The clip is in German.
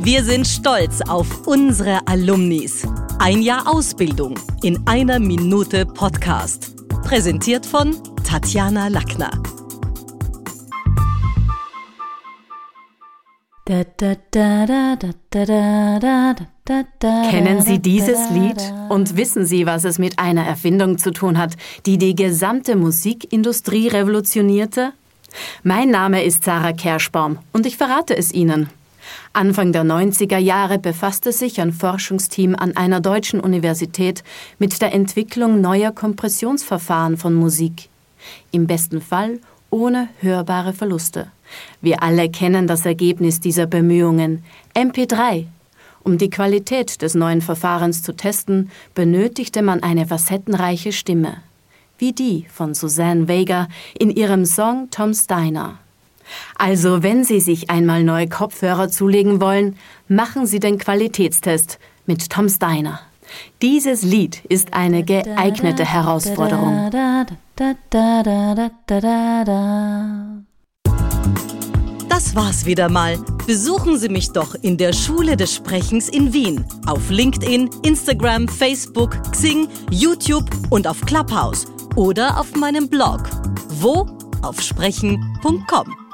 Wir sind stolz auf unsere Alumnis. Ein Jahr Ausbildung in einer Minute Podcast. Präsentiert von Tatjana Lackner. Kennen Sie dieses Lied und wissen Sie, was es mit einer Erfindung zu tun hat, die die gesamte Musikindustrie revolutionierte? Mein Name ist Sarah Kerschbaum und ich verrate es Ihnen. Anfang der 90er Jahre befasste sich ein Forschungsteam an einer deutschen Universität mit der Entwicklung neuer Kompressionsverfahren von Musik. Im besten Fall ohne hörbare Verluste. Wir alle kennen das Ergebnis dieser Bemühungen. MP3. Um die Qualität des neuen Verfahrens zu testen, benötigte man eine facettenreiche Stimme. Wie die von Suzanne Vega in ihrem Song Tom Steiner. Also, wenn Sie sich einmal neue Kopfhörer zulegen wollen, machen Sie den Qualitätstest mit Tom Steiner. Dieses Lied ist eine geeignete Herausforderung. Das war's wieder mal. Besuchen Sie mich doch in der Schule des Sprechens in Wien. Auf LinkedIn, Instagram, Facebook, Xing, YouTube und auf Clubhouse. Oder auf meinem Blog. Wo? Auf sprechen.com.